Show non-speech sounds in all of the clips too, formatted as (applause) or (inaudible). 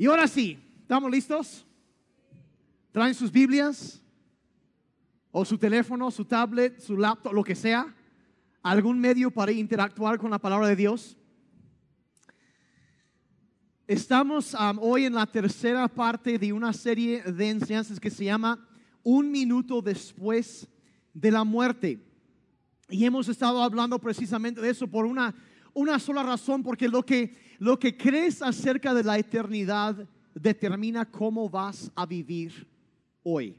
Y ahora sí, ¿estamos listos? ¿Traen sus Biblias? ¿O su teléfono, su tablet, su laptop, lo que sea? ¿Algún medio para interactuar con la palabra de Dios? Estamos um, hoy en la tercera parte de una serie de enseñanzas que se llama Un minuto después de la muerte. Y hemos estado hablando precisamente de eso por una, una sola razón, porque lo que, lo que crees acerca de la eternidad determina cómo vas a vivir hoy.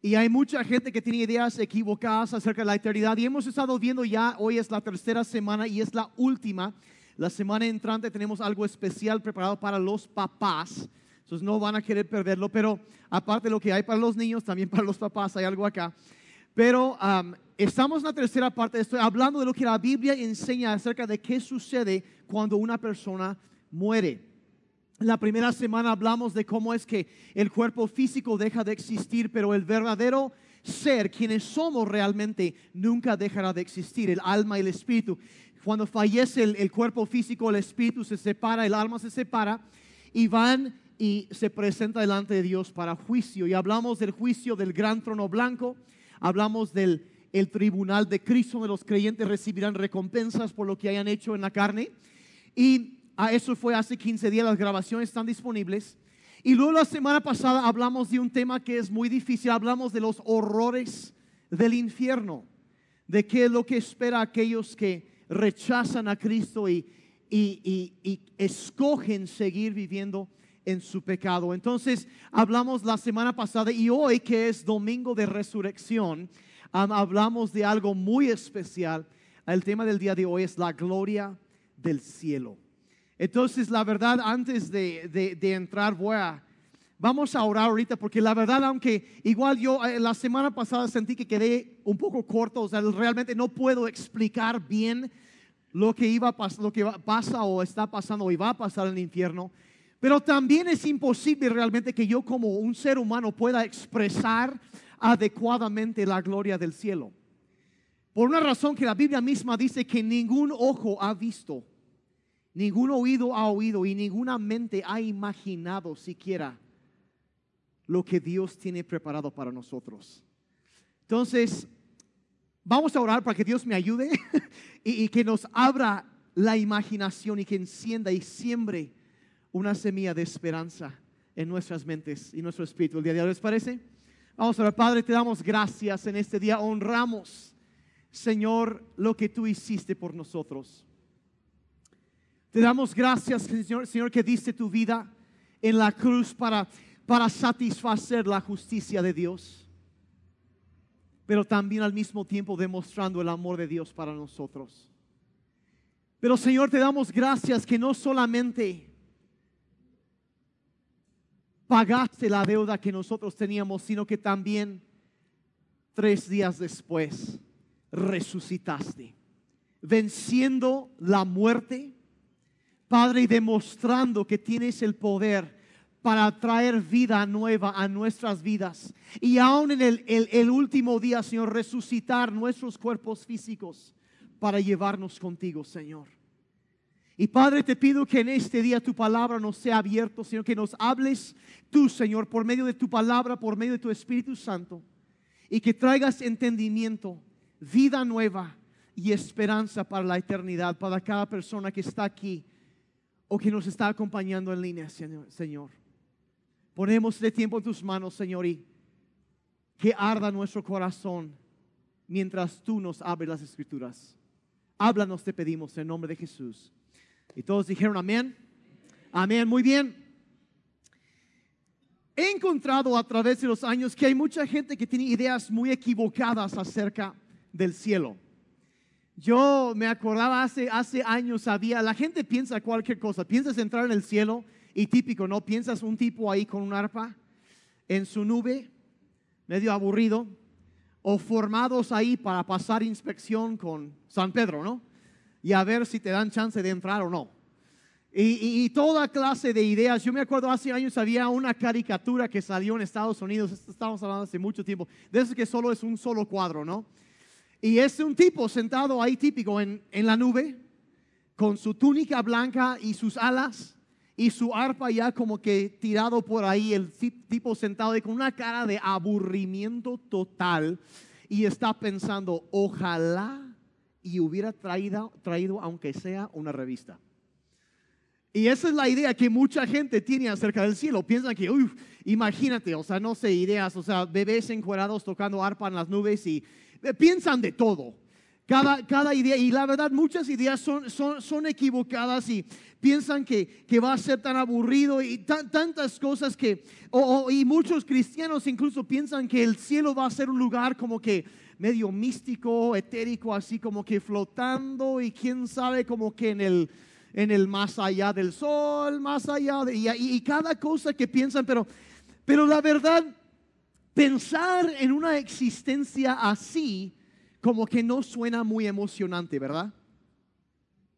Y hay mucha gente que tiene ideas equivocadas acerca de la eternidad. Y hemos estado viendo ya, hoy es la tercera semana y es la última. La semana entrante tenemos algo especial preparado para los papás. Entonces no van a querer perderlo. Pero aparte de lo que hay para los niños, también para los papás hay algo acá. Pero estamos en la tercera parte. Estoy hablando de lo que la Biblia enseña acerca de qué sucede cuando una persona muere. La primera semana hablamos de cómo es que el cuerpo físico deja de existir, pero el verdadero ser, quienes somos realmente, nunca dejará de existir, el alma y el espíritu. Cuando fallece el, cuerpo físico, el espíritu se separa, el alma se separa y van y se presenta delante de Dios para juicio. Y hablamos del juicio del gran trono blanco, hablamos del el tribunal de Cristo, donde los creyentes recibirán recompensas por lo que hayan hecho en la carne. Y Ah, eso fue hace 15 días, las grabaciones están disponibles. Y luego la semana pasada hablamos de un tema que es muy difícil, hablamos de los horrores del infierno, de qué es lo que espera aquellos que rechazan a Cristo y, y, escogen seguir viviendo en su pecado. Entonces hablamos la semana pasada y hoy que es domingo de resurrección, hablamos de algo muy especial. El tema del día de hoy es la gloria del cielo. Entonces, la verdad, antes de, entrar, voy a, vamos a orar ahorita, porque la verdad, aunque igual yo eh, la semana pasada sentí que quedé un poco corto, o sea, realmente no puedo explicar bien lo que, iba a lo que pasa o está pasando y va a pasar en el infierno. Pero también es imposible realmente que yo como un ser humano pueda expresar adecuadamente la gloria del cielo. Por una razón que la Biblia misma dice que ningún ojo ha visto Ningún oído ha oído y ninguna mente ha imaginado siquiera lo que Dios tiene preparado para nosotros. Entonces, vamos a orar para que Dios me ayude (laughs) y, que nos abra la imaginación y que encienda y siembre una semilla de esperanza en nuestras mentes y nuestro espíritu. De ¿les parece? Vamos a orar, Padre, te damos gracias en este día. Honramos, Señor, lo que tú hiciste por nosotros. Te damos gracias, Señor, Señor, que diste tu vida en la cruz para, para satisfacer la justicia de Dios, pero también al mismo tiempo demostrando el amor de Dios para nosotros. Pero Señor, te damos gracias que no solamente pagaste la deuda que nosotros teníamos, sino que también tres días después resucitaste, venciendo la muerte Padre, y demostrando que tienes el poder para traer vida nueva a nuestras vidas. Y aún en el, último día, Señor, resucitar nuestros cuerpos físicos para llevarnos contigo, Señor. Y Padre, te pido que en este día tu palabra nos sea abierto, Señor, que nos hables tú, Señor, por medio de tu palabra, por medio de tu Espíritu Santo, y que traigas entendimiento, vida nueva y esperanza para la eternidad, para cada persona que está aquí o que nos está acompañando en línea, Señor. Ponemos este tiempo en tus manos, Señor, y que arda nuestro corazón mientras tú nos abres las escrituras. Háblanos, te pedimos, en nombre de Jesús. Y todos dijeron amén. Amén, muy bien. He encontrado a través de los años que hay mucha gente que tiene ideas muy equivocadas acerca del cielo. Yo me acordaba hace, hace años, había, la gente piensa cualquier cosa, piensas entrar en el cielo y típico, ¿no? Piensas un tipo ahí con un arpa en su nube, medio aburrido, o formados ahí para pasar inspección con San Pedro, ¿no? Y a ver si te dan chance de entrar o no. Y, y, toda clase de ideas. Yo me acuerdo hace años había una caricatura que salió en Estados Unidos, estamos hablando hace mucho tiempo, de eso que solo es un solo cuadro, ¿no? Y es un tipo sentado ahí típico en, la nube, con su túnica blanca y sus alas, y su arpa ya como que tirado por ahí, el tipo sentado con una cara de aburrimiento total y está pensando, ojalá y hubiera traído, traído aunque sea una revista. Y esa es la idea que mucha gente tiene acerca del cielo. Piensan que, uy, imagínate, o sea, no sé, ideas, o sea, bebés encuerados tocando arpa en las nubes y eh, piensan de todo. Cada, cada idea, y la verdad muchas ideas son, son, son equivocadas y piensan que, que, va a ser tan aburrido y tantas cosas que, y muchos cristianos incluso piensan que el cielo va a ser un lugar como que medio místico, etérico, así como que flotando y quién sabe como que en el, en el más allá del sol, más allá de, y, cada cosa que piensan, pero, pero la verdad, pensar en una existencia así, como que no suena muy emocionante, ¿verdad?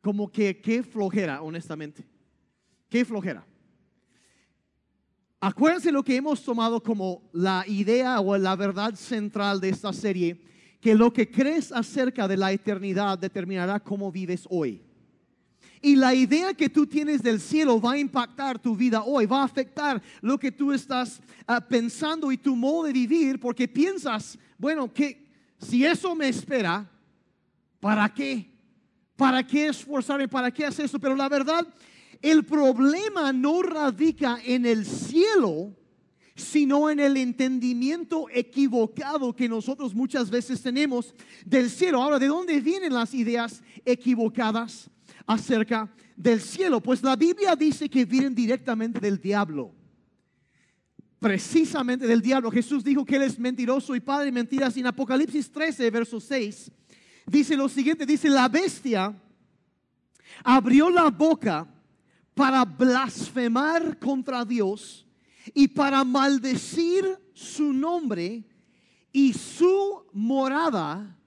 Como que qué flojera, honestamente. Qué flojera. Acuérdense lo que hemos tomado como la idea o la verdad central de esta serie, que lo que crees acerca de la eternidad determinará cómo vives hoy. Y la idea que tú tienes del cielo va a impactar tu vida hoy, va a afectar lo que tú estás ah, pensando y tu modo de vivir, porque piensas, bueno, que si eso me espera, ¿para qué? ¿Para qué esforzarme? ¿Para qué hacer eso? Pero la verdad, el problema no radica en el cielo, sino en el entendimiento equivocado que nosotros muchas veces tenemos del cielo. Ahora, ¿de dónde vienen las ideas equivocadas acerca del cielo? Pues la Biblia dice que vienen directamente del diablo precisamente del diablo. Jesús dijo que él es mentiroso y padre de mentiras. Y en Apocalipsis 13, verso 6, dice lo siguiente, dice, la bestia abrió la boca para blasfemar contra Dios y para maldecir su nombre y su morada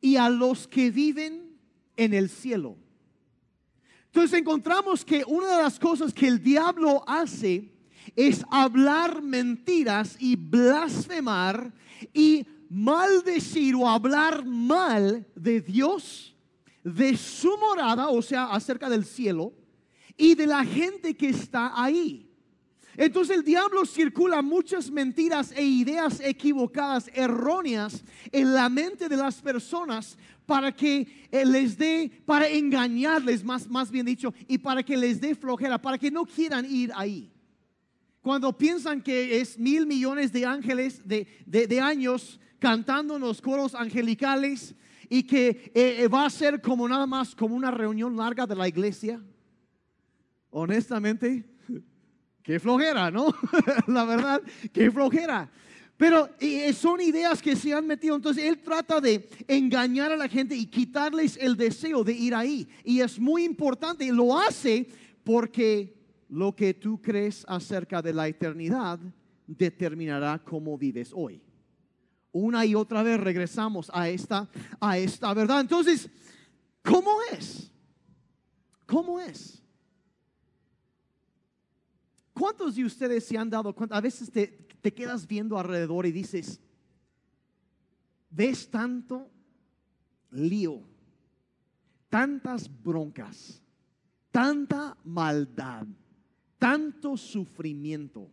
y a los que viven en el cielo. Entonces encontramos que una de las cosas que el diablo hace es hablar mentiras y blasfemar y maldecir o hablar mal de Dios, de su morada, o sea, acerca del cielo, y de la gente que está ahí. Entonces el diablo circula muchas mentiras e ideas equivocadas, erróneas en la mente de las personas para que eh, les dé, para engañarles, más, más bien dicho, y para que les dé flojera, para que no quieran ir ahí. Cuando piensan que es mil millones de ángeles de, años cantando en los coros angelicales y que eh, eh, va a ser como nada más como una reunión larga de la iglesia. Honestamente, qué flojera, ¿no? (laughs) la verdad, qué flojera. Pero son ideas que se han metido. Entonces él trata de engañar a la gente y quitarles el deseo de ir ahí. Y es muy importante. Lo hace porque lo que tú crees acerca de la eternidad determinará cómo vives hoy. Una y otra vez regresamos a esta, a esta verdad. Entonces, ¿cómo es? ¿Cómo es? ¿Cuántos de ustedes se han dado cuenta? A veces te, te quedas viendo alrededor y dices, ves tanto lío, tantas broncas, tanta maldad, tanto sufrimiento,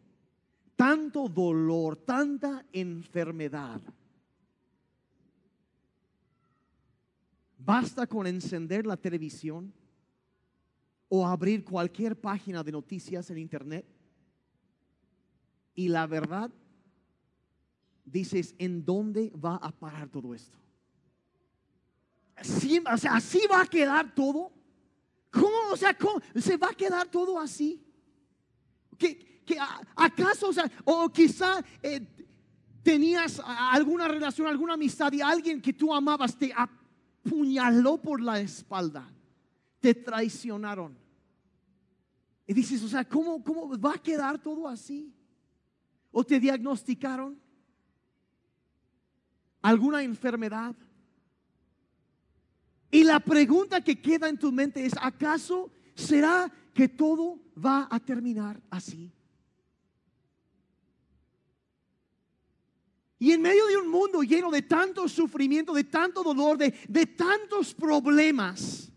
tanto dolor, tanta enfermedad. Basta con encender la televisión o abrir cualquier página de noticias en internet y la verdad dices, ¿en dónde va a parar todo esto? Así, o sea, así va a quedar todo. ¿Cómo? O sea, ¿cómo? ¿se va a quedar todo así? que, acaso, o, o quizá eh, tenías alguna relación, alguna amistad y alguien que tú amabas te apuñaló por la espalda, te traicionaron. Y dices, o sea, ¿cómo, cómo va a quedar todo así? ¿O te diagnosticaron alguna enfermedad? Y la pregunta que queda en tu mente es, ¿acaso será que todo va a terminar así. Y en medio de un mundo lleno de tanto sufrimiento, de tanto dolor, de, de tantos problemas,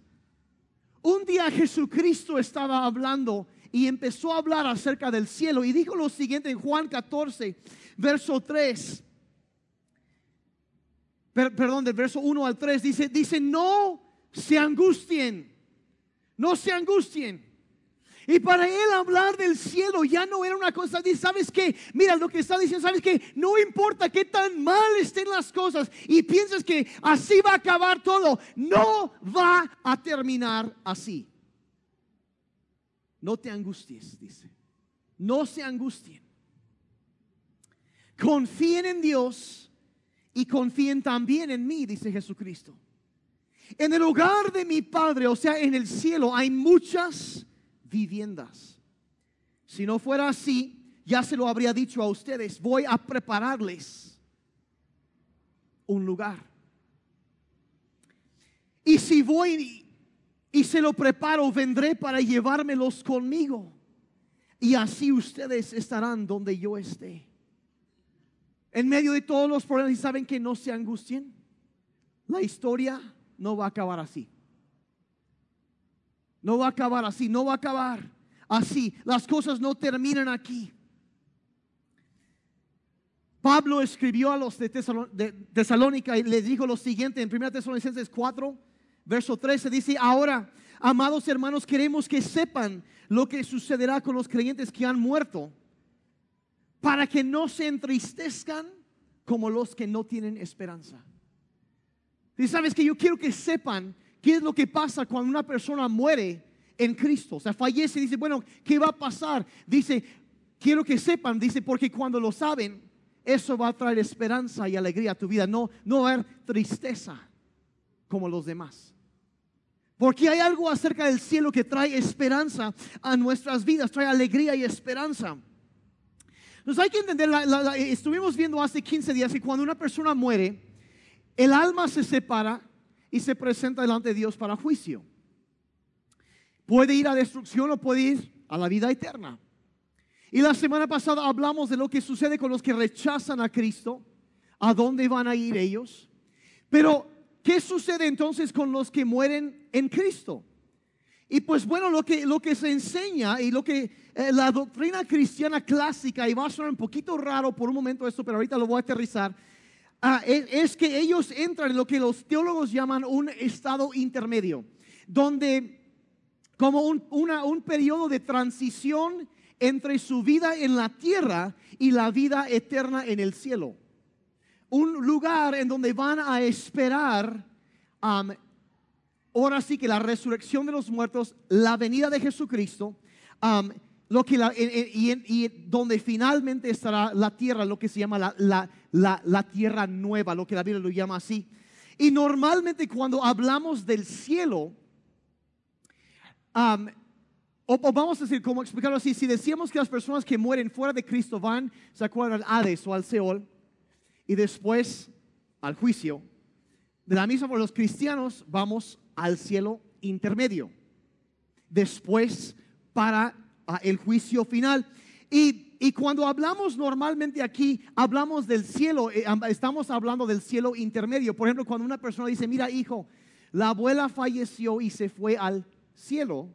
un día Jesucristo estaba hablando y empezó a hablar acerca del cielo y dijo lo siguiente en Juan 14, verso 3. perdón, del verso 1 al 3 dice, dice, no se angustien, no se angustien. Y para él hablar del cielo ya no era una cosa, ¿sabes qué? Mira lo que está diciendo, ¿sabes qué? No importa qué tan mal estén las cosas y piensas que así va a acabar todo, no va a terminar así. No te angusties, dice. No se angustien. Confíen en Dios y confíen también en mí, dice Jesucristo. En el hogar de mi Padre, o sea, en el cielo, hay muchas viviendas. Si no fuera así, ya se lo habría dicho a ustedes, voy a prepararles un lugar. Y si voy y se lo preparo, vendré para llevármelos conmigo. Y así ustedes estarán donde yo esté. En medio de todos los problemas, y saben que no se angustien, la historia no va a acabar así. No va a acabar así, no va a acabar así. Las cosas no terminan aquí. Pablo escribió a los de, Tesalónica y le dijo lo siguiente en 1 Tesalonicenses 4, verso 13, dice, ahora, amados hermanos, queremos que sepan lo que sucederá con los creyentes que han muerto, para que no se entristezcan como los que no tienen esperanza. Y sabes que yo quiero que sepan ¿Qué es lo que pasa cuando una persona muere en Cristo? O sea, fallece y dice, bueno, ¿qué va a pasar? Dice, quiero que sepan, dice, porque cuando lo saben, eso va a traer esperanza y alegría a tu vida. No, no va a haber tristeza como los demás. Porque hay algo acerca del cielo que trae esperanza a nuestras vidas, trae alegría y esperanza. Entonces hay que entender, estuvimos viendo hace 15 días que cuando una persona muere, el alma se separa y se presenta delante de Dios para juicio. Puede ir a destrucción o puede ir a la vida eterna. Y la semana pasada hablamos de lo que sucede con los que rechazan a Cristo, a dónde van a ir ellos. Pero, ¿qué sucede entonces con los que mueren en Cristo? Y pues bueno, lo que, lo que se enseña y lo que eh, la doctrina cristiana clásica, y va a sonar un poquito raro por un momento esto, pero ahorita lo voy a aterrizar, Ah, es, que ellos entran en lo que los teólogos llaman un estado intermedio, donde como un, un periodo de transición entre su vida en la tierra y la vida eterna en el cielo. Un lugar en donde van a esperar, ahora sí que la resurrección de los muertos, la venida de Jesucristo, lo que y, donde finalmente estará la tierra, lo que se llama la la, tierra nueva, lo que la Biblia lo llama así. Y normalmente cuando hablamos del cielo, o, vamos a decir, como explicarlo así, si decíamos que las personas que mueren fuera de Cristo van, se acuerdan al Hades o al Seol, y después al juicio, de la misma forma los cristianos vamos al cielo intermedio, después para el juicio final. Y y cuando hablamos normalmente aquí, hablamos del cielo, eh, estamos hablando del cielo intermedio. Por ejemplo, cuando una persona dice, mira hijo, la abuela falleció y se fue al cielo,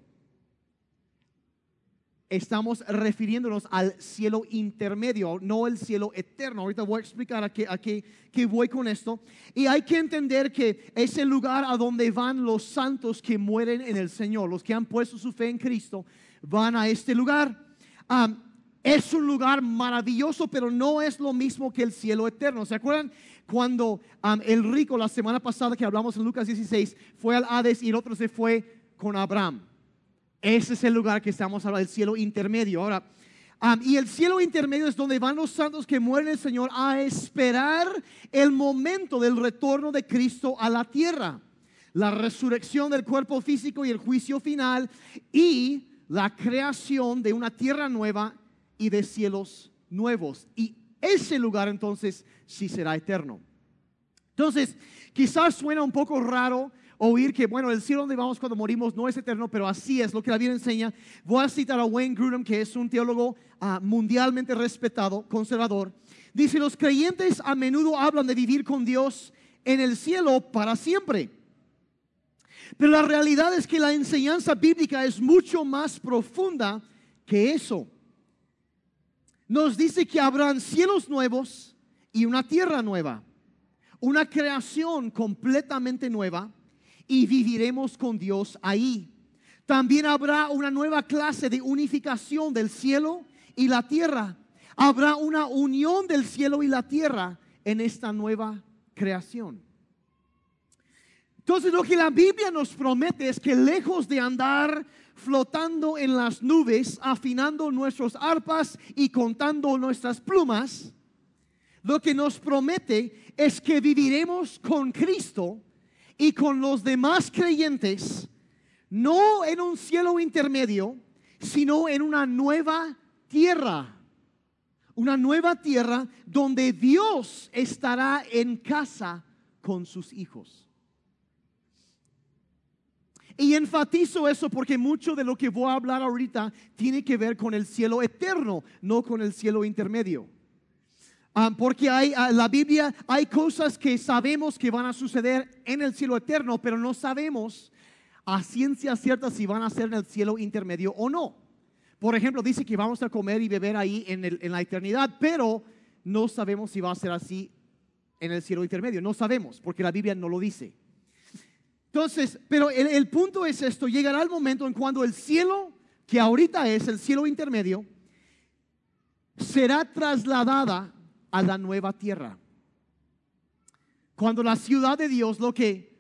estamos refiriéndonos al cielo intermedio, no el cielo eterno. Ahorita voy a explicar a qué, voy con esto. Y hay que entender que es el lugar a donde van los santos que mueren en el Señor, los que han puesto su fe en Cristo, van a este lugar. Es un lugar maravilloso, pero no es lo mismo que el cielo eterno. ¿Se acuerdan cuando el rico la semana pasada que hablamos en Lucas 16 fue al Hades y el otro se fue con Abraham? Ese es el lugar que estamos hablando, el cielo intermedio. Ahora, y el cielo intermedio es donde van los santos que mueren el Señor a esperar el momento del retorno de Cristo a la tierra, la resurrección del cuerpo físico y el juicio final y la creación de una tierra nueva y de cielos nuevos. Y ese lugar entonces sí será eterno. Entonces, quizás suena un poco raro oír que, bueno, el cielo donde vamos cuando morimos no es eterno, pero así es lo que la Biblia enseña. Voy a citar a Wayne Grudem, que es un teólogo ah, mundialmente respetado, conservador. Dice, los creyentes a menudo hablan de vivir con Dios en el cielo para siempre. Pero la realidad es que la enseñanza bíblica es mucho más profunda que eso. Nos dice que habrán cielos nuevos y una tierra nueva, una creación completamente nueva y viviremos con Dios ahí. También habrá una nueva clase de unificación del cielo y la tierra. Habrá una unión del cielo y la tierra en esta nueva creación. Entonces lo que la Biblia nos promete es que lejos de andar flotando en las nubes, afinando nuestros arpas y contando nuestras plumas, lo que nos promete es que viviremos con Cristo y con los demás creyentes, no en un cielo intermedio, sino en una nueva tierra. Una nueva tierra donde Dios estará en casa con sus hijos. Y enfatizo eso porque mucho de lo que voy a hablar ahorita tiene que ver con el cielo eterno, no con el cielo intermedio. Ah, porque hay ah, la Biblia hay cosas que sabemos que van a suceder en el cielo eterno, pero no sabemos a ciencia cierta si van a ser en el cielo intermedio o no. Por ejemplo, dice que vamos a comer y beber ahí en, la eternidad, pero no sabemos si va a ser así en el cielo intermedio. No sabemos, porque la Biblia no lo dice. Entonces, pero el, el punto es esto, llegará el momento en cuando el cielo, que ahorita es el cielo intermedio, será trasladada a la nueva tierra. Cuando la ciudad de Dios, lo que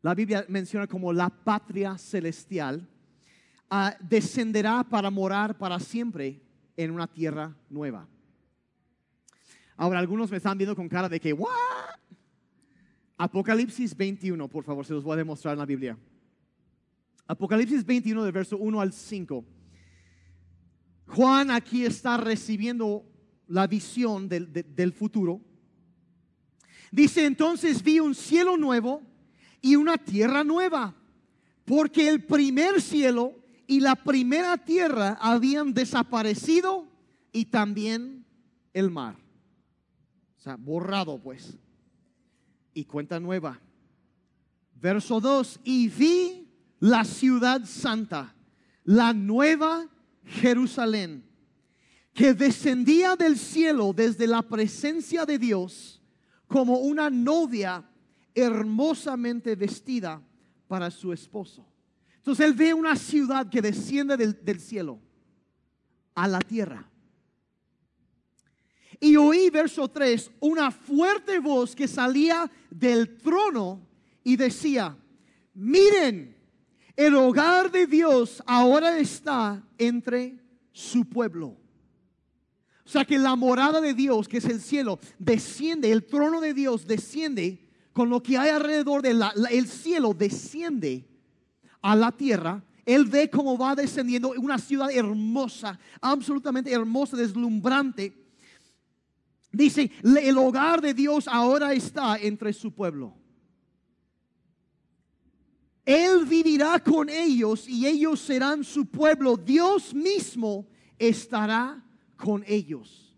la Biblia menciona como la patria celestial, ah, descenderá para morar para siempre en una tierra nueva. Ahora, algunos me están viendo con cara de que, ¿what? Apocalipsis 21, por favor, se los voy a demostrar en la Biblia. Apocalipsis 21, del verso 1 al 5. Juan aquí está recibiendo la visión del, futuro. Dice entonces vi un cielo nuevo y una tierra nueva, porque el primer cielo y la primera tierra habían desaparecido y también el mar. O sea, borrado pues. Y cuenta nueva. Verso 2, y vi la ciudad santa, la nueva Jerusalén que descendía del cielo desde la presencia de Dios como una novia hermosamente vestida para su esposo. Entonces él ve una ciudad que desciende del, cielo a la tierra. Y oí, verso 3, una fuerte voz que salía del trono y decía, miren, el hogar de Dios ahora está entre su pueblo o sea que la morada de Dios, que es el cielo, desciende, el trono de Dios desciende con lo que hay alrededor del el cielo, desciende a la tierra. Él ve cómo va descendiendo una ciudad hermosa, absolutamente hermosa, deslumbrante. Dice, el hogar de Dios ahora está entre su pueblo. Él vivirá con ellos y ellos serán su pueblo. Dios mismo estará con ellos.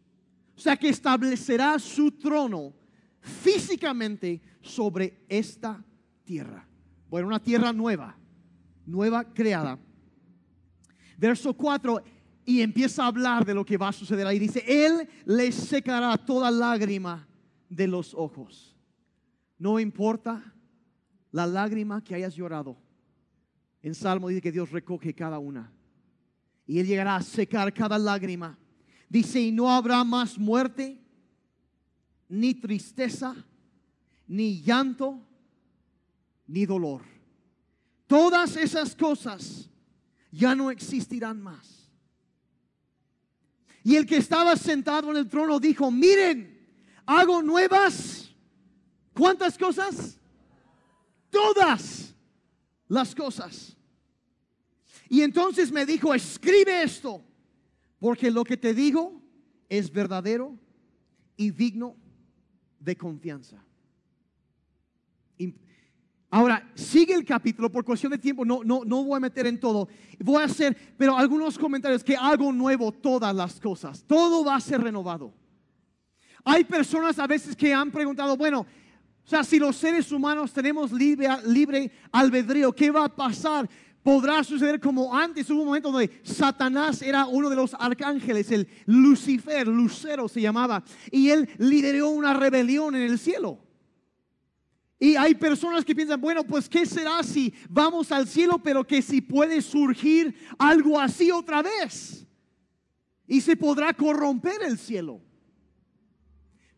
O sea que establecerá su trono físicamente sobre esta tierra. Bueno, una tierra nueva, nueva creada. Verso 4, y empieza a hablar de lo que va a suceder ahí. Dice, Él les secará toda lágrima de los ojos. No importa la lágrima que hayas llorado. En Salmo dice que Dios recoge cada una. Y Él llegará a secar cada lágrima Dice, y no habrá más muerte, ni tristeza, ni llanto, ni dolor. Todas esas cosas ya no existirán más. Y el que estaba sentado en el trono dijo, miren, hago nuevas. ¿Cuántas cosas? Todas las cosas. Y entonces me dijo, escribe esto porque lo que te digo es verdadero y digno de confianza. Ahora, sigue el capítulo por cuestión de tiempo, no, no, no voy a meter en todo. Voy a hacer, pero algunos comentarios que hago nuevo todas las cosas. Todo va a ser renovado. Hay personas a veces que han preguntado, bueno, o sea, si los seres humanos tenemos libre, libre albedrío, ¿qué va a pasar? Podrá suceder como antes. Hubo un momento donde Satanás era uno de los arcángeles, el Lucifer, Lucero se llamaba, y él lideró una rebelión en el cielo. Y hay personas que piensan, bueno, pues ¿qué será si vamos al cielo, pero que si puede surgir algo así otra vez? Y se podrá corromper el cielo.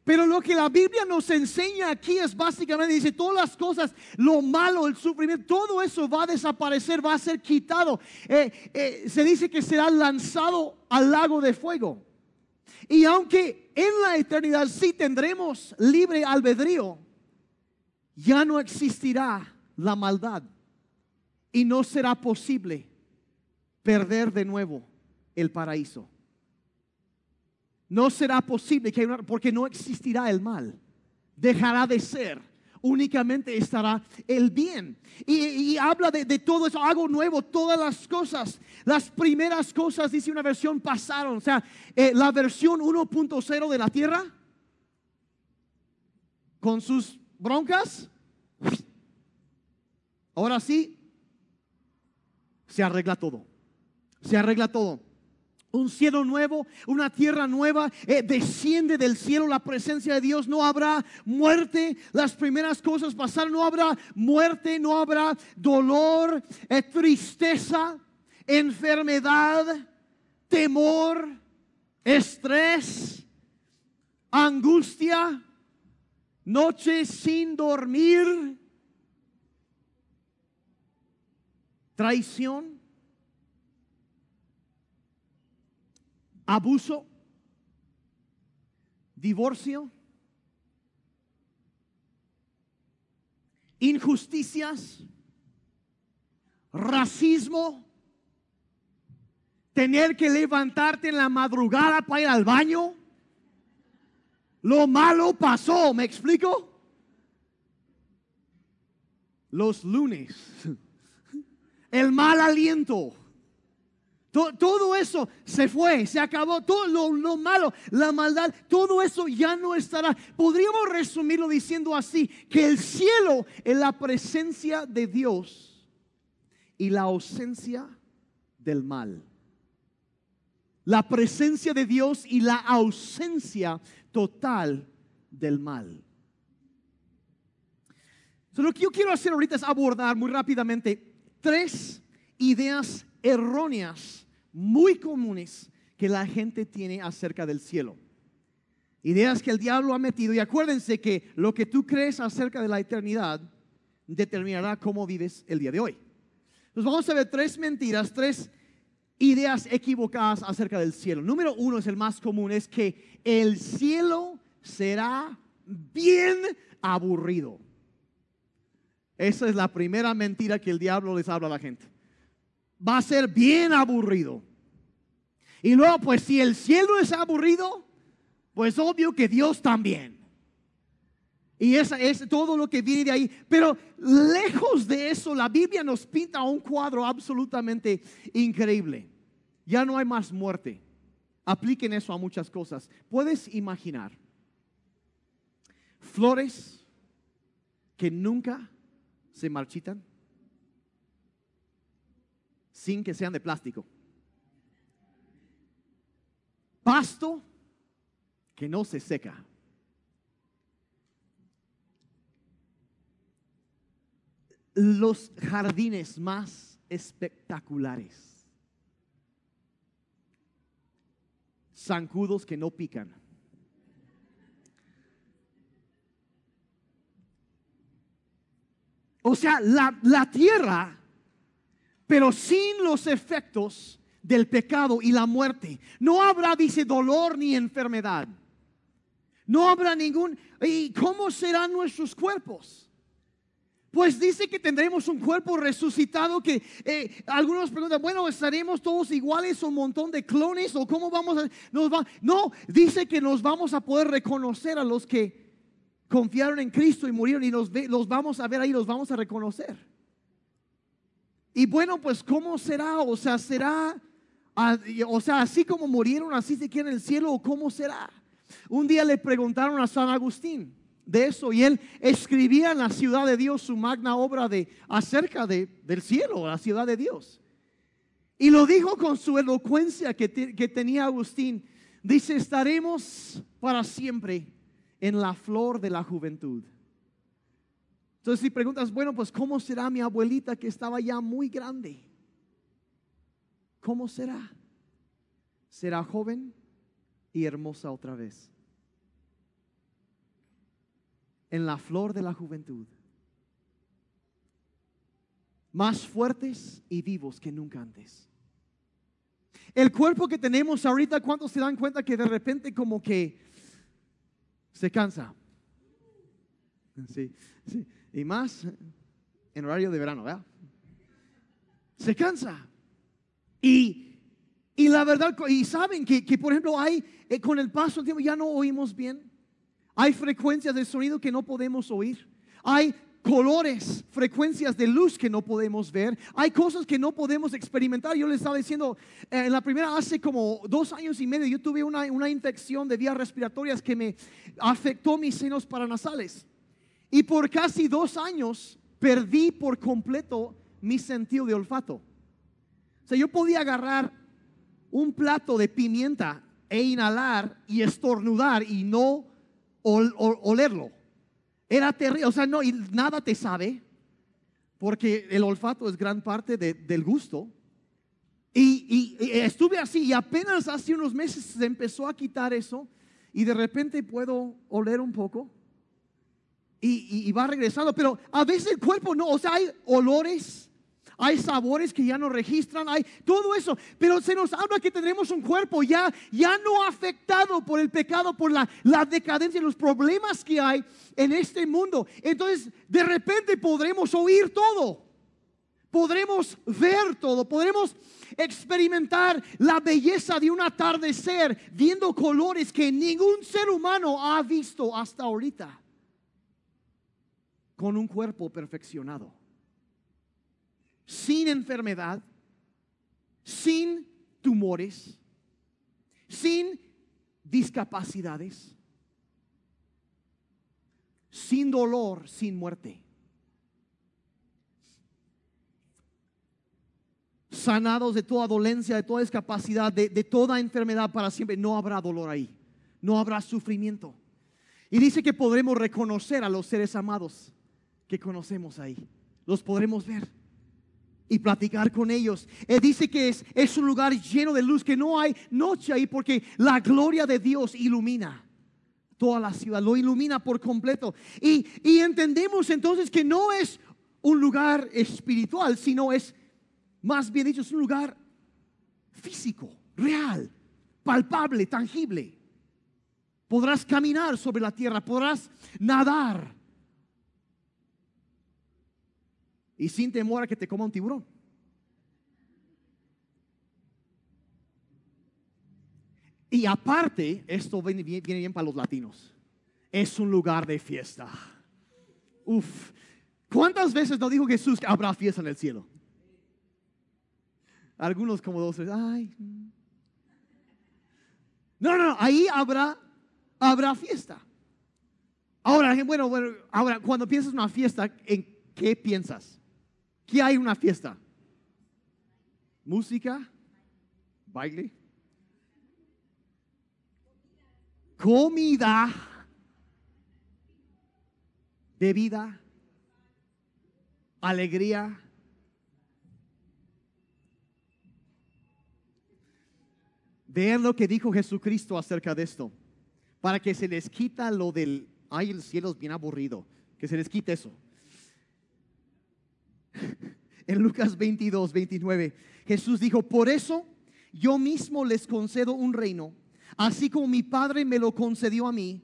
Pero lo que la Biblia nos enseña aquí es básicamente, dice, todas las cosas, lo malo, el sufrimiento, todo eso va a desaparecer, va a ser quitado. Eh, eh, se dice que será lanzado al lago de fuego. Y aunque en la eternidad sí tendremos libre albedrío, ya no existirá la maldad y no será posible perder de nuevo el paraíso. No será posible que porque no existirá el mal. Dejará de ser. Únicamente estará el bien. Y, habla de, todo eso. Hago nuevo todas las cosas. Las primeras cosas, dice una versión, pasaron. O sea, eh, la versión 1.0 de la tierra, con sus broncas, ahora sí, se arregla todo. Se arregla todo un cielo nuevo, una tierra nueva, eh, desciende del cielo la presencia de Dios, no habrá muerte, las primeras cosas pasaron, no habrá muerte, no habrá dolor, eh, tristeza, enfermedad, temor, estrés, angustia, noche sin dormir, traición abuso, divorcio, injusticias, racismo, tener que levantarte en la madrugada para ir al baño. Lo malo pasó, ¿me explico? Los lunes, (laughs) el mal aliento, todo, eso se fue, se acabó, todo lo, malo, la maldad, todo eso ya no estará. Podríamos resumirlo diciendo así, que el cielo es la presencia de Dios y la ausencia del mal. La presencia de Dios y la ausencia total del mal. lo que yo quiero hacer ahorita es abordar muy rápidamente tres ideas erróneas, muy comunes que la gente tiene acerca del cielo. Ideas que el diablo ha metido y acuérdense que lo que tú crees acerca de la eternidad determinará cómo vives el día de hoy. Nos vamos a ver tres mentiras, tres ideas equivocadas acerca del cielo. Número uno es el más común, es que el cielo será bien aburrido. Esa es la primera mentira que el diablo les habla a la gente va a ser bien aburrido. Y luego, pues si el cielo es aburrido, pues obvio que Dios también. Y esa es todo lo que viene de ahí. Pero lejos de eso, la Biblia nos pinta un cuadro absolutamente increíble. Ya no hay más muerte. Apliquen eso a muchas cosas. ¿Puedes imaginar flores que nunca se marchitan? Sin que sean de plástico. Pasto que no se seca. Los jardines más espectaculares. Zancudos que no pican. O sea, la, la tierra pero sin los efectos del pecado y la muerte. No habrá, dice, dolor ni enfermedad. No habrá ningún... ¿Y cómo serán nuestros cuerpos? Pues dice que tendremos un cuerpo resucitado que eh, algunos preguntan, bueno, ¿estaremos todos iguales o un montón de clones o cómo vamos a... Nos va? No, dice que nos vamos a poder reconocer a los que confiaron en Cristo y murieron y los, los vamos a ver ahí, los vamos a reconocer. Y bueno, pues ¿cómo será? O sea, será, o sea, así como murieron, así se queda en el cielo, o cómo será. Un día le preguntaron a San Agustín, de eso y él escribía en la ciudad de Dios su magna obra de acerca de, del cielo, la ciudad de Dios. Y lo dijo con su elocuencia que, que tenía Agustín. Dice, estaremos para siempre en la flor de la juventud. Entonces si preguntas, bueno, pues ¿cómo será mi abuelita que estaba ya muy grande? ¿Cómo será? Será joven y hermosa otra vez. En la flor de la juventud. Más fuertes y vivos que nunca antes. El cuerpo que tenemos ahorita, ¿cuántos se dan cuenta que de repente como que se cansa? Sí, sí. Y más en horario de verano, ¿verdad? Se cansa. Y, y la verdad, y saben que, que por ejemplo hay, eh, con el paso del tiempo ya no oímos bien. Hay frecuencias de sonido que no podemos oír. Hay colores, frecuencias de luz que no podemos ver. Hay cosas que no podemos experimentar. Yo les estaba diciendo, eh, en la primera, hace como dos años y medio, yo tuve una, una infección de vías respiratorias que me afectó mis senos paranasales. Y por casi dos años perdí por completo mi sentido de olfato. O sea, yo podía agarrar un plato de pimienta e inhalar y estornudar y no olerlo. Era terrible, o sea, no, y nada te sabe, porque el olfato es gran parte del gusto. Y, y, estuve así, y apenas hace unos meses se empezó a quitar eso, y de repente puedo oler un poco y, va regresando. Pero a veces el cuerpo no, o sea, hay olores, hay sabores que ya no registran, hay todo eso. Pero se nos habla que tendremos un cuerpo ya, ya no afectado por el pecado, por la, la decadencia, los problemas que hay en este mundo. Entonces, de repente podremos oír todo. Podremos ver todo, podremos experimentar la belleza de un atardecer viendo colores que ningún ser humano ha visto hasta ahorita con un cuerpo perfeccionado, sin enfermedad, sin tumores, sin discapacidades, sin dolor, sin muerte. Sanados de toda dolencia, de toda discapacidad, de, toda enfermedad para siempre. No habrá dolor ahí, no habrá sufrimiento. Y dice que podremos reconocer a los seres amados que conocemos ahí. Los podremos ver y platicar con ellos. Él dice que es, es un lugar lleno de luz, que no hay noche ahí porque la gloria de Dios ilumina toda la ciudad, lo ilumina por completo. Y, y entendemos entonces que no es un lugar espiritual, sino es, más bien dicho, es un lugar físico, real, palpable, tangible. Podrás caminar sobre la tierra, podrás nadar y sin temor a que te coma un tiburón. Y aparte, esto viene bien, para los latinos. Es un lugar de fiesta. Uf, ¿cuántas veces nos dijo Jesús que habrá fiesta en el cielo? Algunos como dos, ay. No, no, ahí habrá, habrá fiesta. Ahora, bueno, bueno, ahora cuando piensas en una fiesta, ¿en qué piensas? ¿Qué hay una fiesta? Música, baile, comida, bebida, alegría. Vean lo que dijo Jesucristo acerca de esto. Para que se les quita lo del, ay, el cielo es bien aburrido. Que se les quite eso en Lucas 22, 29, Jesús dijo, por eso yo mismo les concedo un reino, así como mi Padre me lo concedió a mí,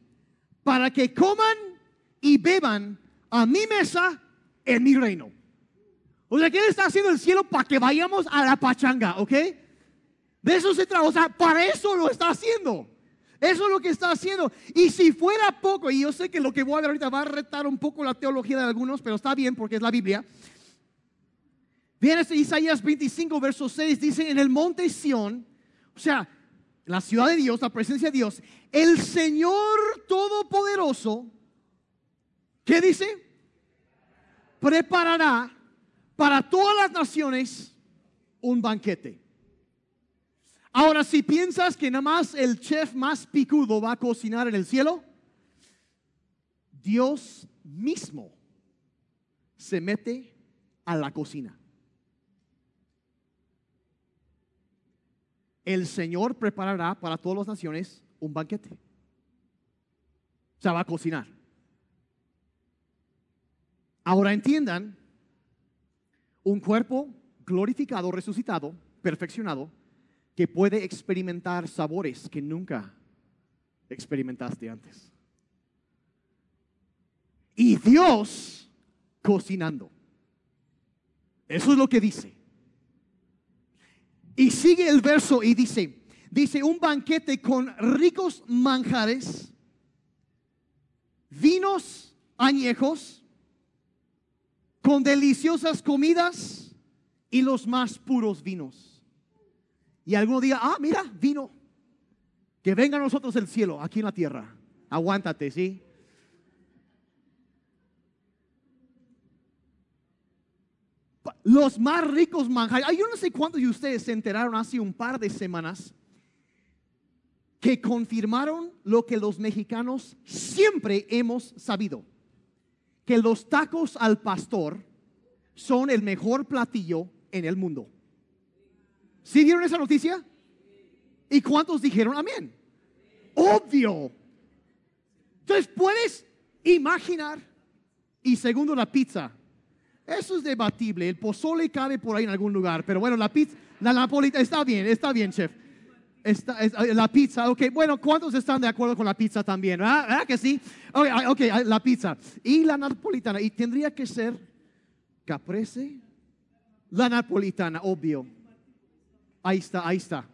para que coman y beban a mi mesa en mi reino. O sea, ¿qué le está haciendo el cielo para que vayamos a la pachanga, ok? De eso se trata, o sea, para eso lo está haciendo. Eso es lo que está haciendo. Y si fuera poco, y yo sé que lo que voy a ver ahorita va a retar un poco la teología de algunos, pero está bien porque es la Biblia. Viene Isaías 25, verso 6, dice, en el monte Sión, o sea, la ciudad de Dios, la presencia de Dios, el Señor Todopoderoso ¿Qué dice? Preparará para todas las naciones un banquete. Ahora, si piensas que nada más el chef más picudo va a cocinar en el cielo, Dios mismo se mete a la cocina. El Señor preparará para todas las naciones un banquete. O sea, va a cocinar. Ahora entiendan, un cuerpo glorificado, resucitado, perfeccionado, que puede experimentar sabores que nunca experimentaste antes. Y Dios cocinando. Eso es lo que dice. Y sigue el verso y dice, dice un banquete con ricos manjares, vinos añejos, con deliciosas comidas y los más puros vinos. Y algún día, ah, mira, vino. Que venga a nosotros el cielo, aquí en la tierra. Aguántate, ¿sí? Los más ricos manjares. Yo no sé cuántos de ustedes se enteraron hace un par de semanas que confirmaron lo que los mexicanos siempre hemos sabido que los tacos al pastor son el mejor platillo en el mundo. ¿Sí vieron esa noticia? ¿Y cuántos dijeron amén? Obvio. Entonces puedes imaginar. Y segundo, la pizza. Eso es debatible. El pozole cabe por ahí en algún lugar. Pero bueno, la pizza, la napolitana, está bien, está bien, chef. Está, eh, la pizza, ok, bueno, ¿cuántos están de acuerdo con la pizza también? ¿Verdad, que sí? Ok, ah, ok, ah, la pizza. Y la napolitana, y tendría que ser caprese, la napolitana, obvio. Ahí está, ahí está.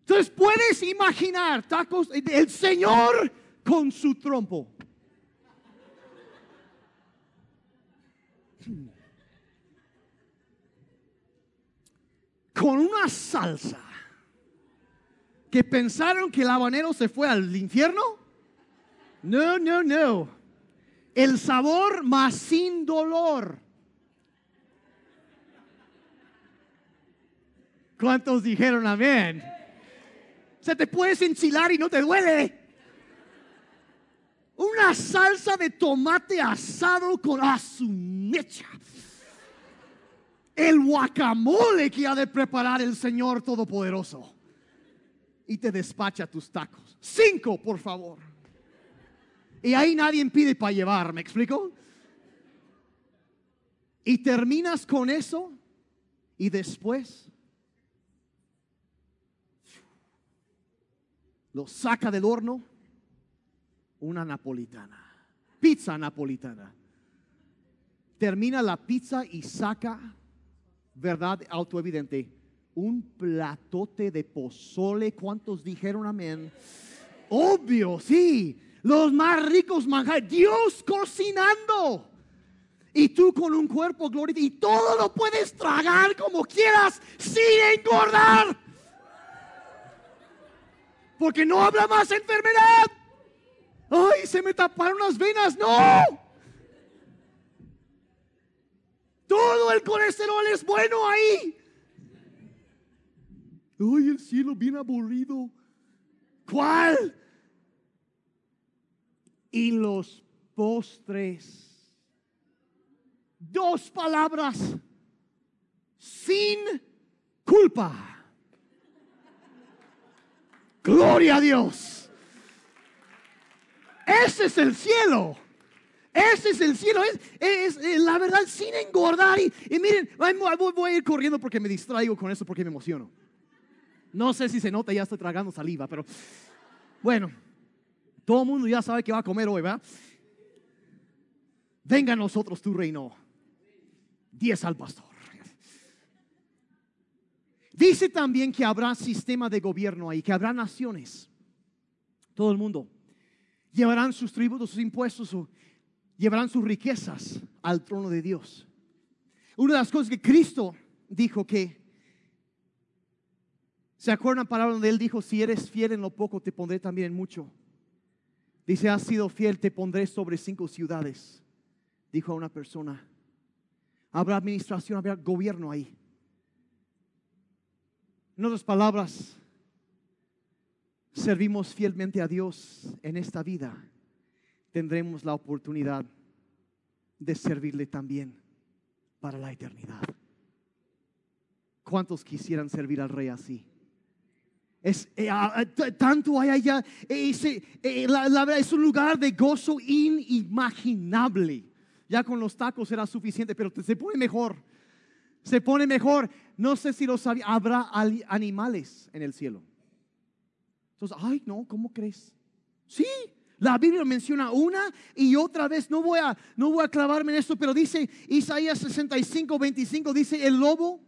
Entonces puedes imaginar tacos, el Señor con su trompo. Con una salsa que pensaron que el habanero se fue al infierno? No, no, no. El sabor más sin dolor. ¿Cuántos dijeron amén? Se te puedes enchilar y no te duele. Una salsa de tomate asado con mecha. El guacamole que ha de preparar el Señor Todopoderoso y te despacha tus tacos. Cinco, por favor. Y ahí nadie pide para llevar, ¿me explico? Y terminas con eso y después lo saca del horno una napolitana, pizza napolitana. Termina la pizza y saca, verdad autoevidente, un platote de pozole. ¿Cuántos dijeron amén? Obvio, sí. Los más ricos manjares. Dios cocinando. Y tú con un cuerpo glorioso. Y todo lo puedes tragar como quieras sin engordar. Porque no habla más enfermedad. Ay, se me taparon las venas. No. Todo el colesterol es bueno ahí. Ay, el cielo bien aburrido. ¿Cuál? Y los postres. Dos palabras. Sin culpa. Gloria a Dios. Ese es el cielo. Ese es el cielo. Es, la verdad sin engordar. Y, miren, voy a ir corriendo porque me distraigo con eso porque me emociono. No sé si se nota, ya estoy tragando saliva, pero bueno, todo el mundo ya sabe que va a comer hoy, ¿verdad? Venga a nosotros tu reino. Diez al pastor. Dice también que habrá sistema de gobierno ahí, que habrá naciones. Todo el mundo. Llevarán sus tributos, sus impuestos, llevarán sus riquezas al trono de Dios. Una de las cosas que Cristo dijo que ¿Se acuerdan la palabra donde él dijo, si eres fiel en lo poco, te pondré también en mucho? Dice, has sido fiel, te pondré sobre cinco ciudades. Dijo a una persona. Habrá administración, habrá gobierno ahí. En otras palabras, servimos fielmente a Dios en esta vida, tendremos la oportunidad de servirle también para la eternidad. ¿Cuántos quisieran servir al rey así? Es, eh, ah, ah, tanto hay allá, eh, eh, es un lugar de gozo inimaginable. Ya con los tacos era suficiente, pero se pone mejor. Se pone mejor. No sé si lo sabía, habrá animales en el cielo. Entonces, ay, no, ¿cómo crees? Sí, la Biblia menciona una y otra vez. No voy a, no voy a clavarme en esto, pero dice Isaías 65, 25, dice, el lobo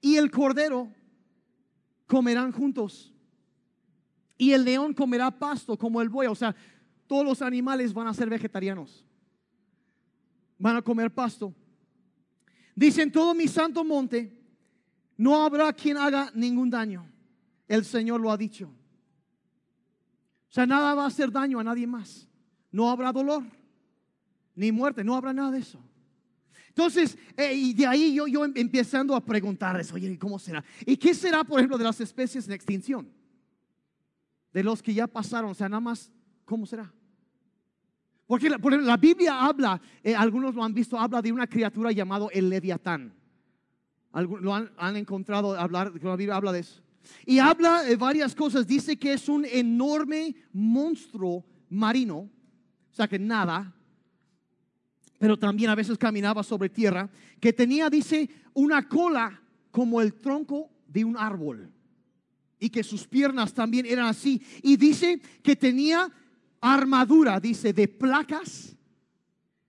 y el cordero comerán juntos. Y el león comerá pasto como el buey. O sea, todos los animales van a ser vegetarianos. Van a comer pasto. Dicen todo mi santo monte, no habrá quien haga ningún daño. El Señor lo ha dicho. O sea, nada va a hacer daño a nadie más. No habrá dolor, ni muerte, no habrá nada de eso. Entonces, eh, y de ahí yo, yo em, empezando a preguntarles, oye, ¿cómo será? ¿Y qué será, por ejemplo, de las especies en extinción? De los que ya pasaron, o sea, nada más, ¿cómo será? Porque la, la Biblia habla, eh, algunos lo han visto, habla de una criatura llamado el leviatán. lo han, encontrado hablar, la Biblia habla de eso. Y habla de varias cosas. Dice que es un enorme monstruo marino, o sea que nada, pero también a veces caminaba sobre tierra, que tenía, dice, una cola como el tronco de un árbol y que sus piernas también eran así. Y dice que tenía armadura, dice, de placas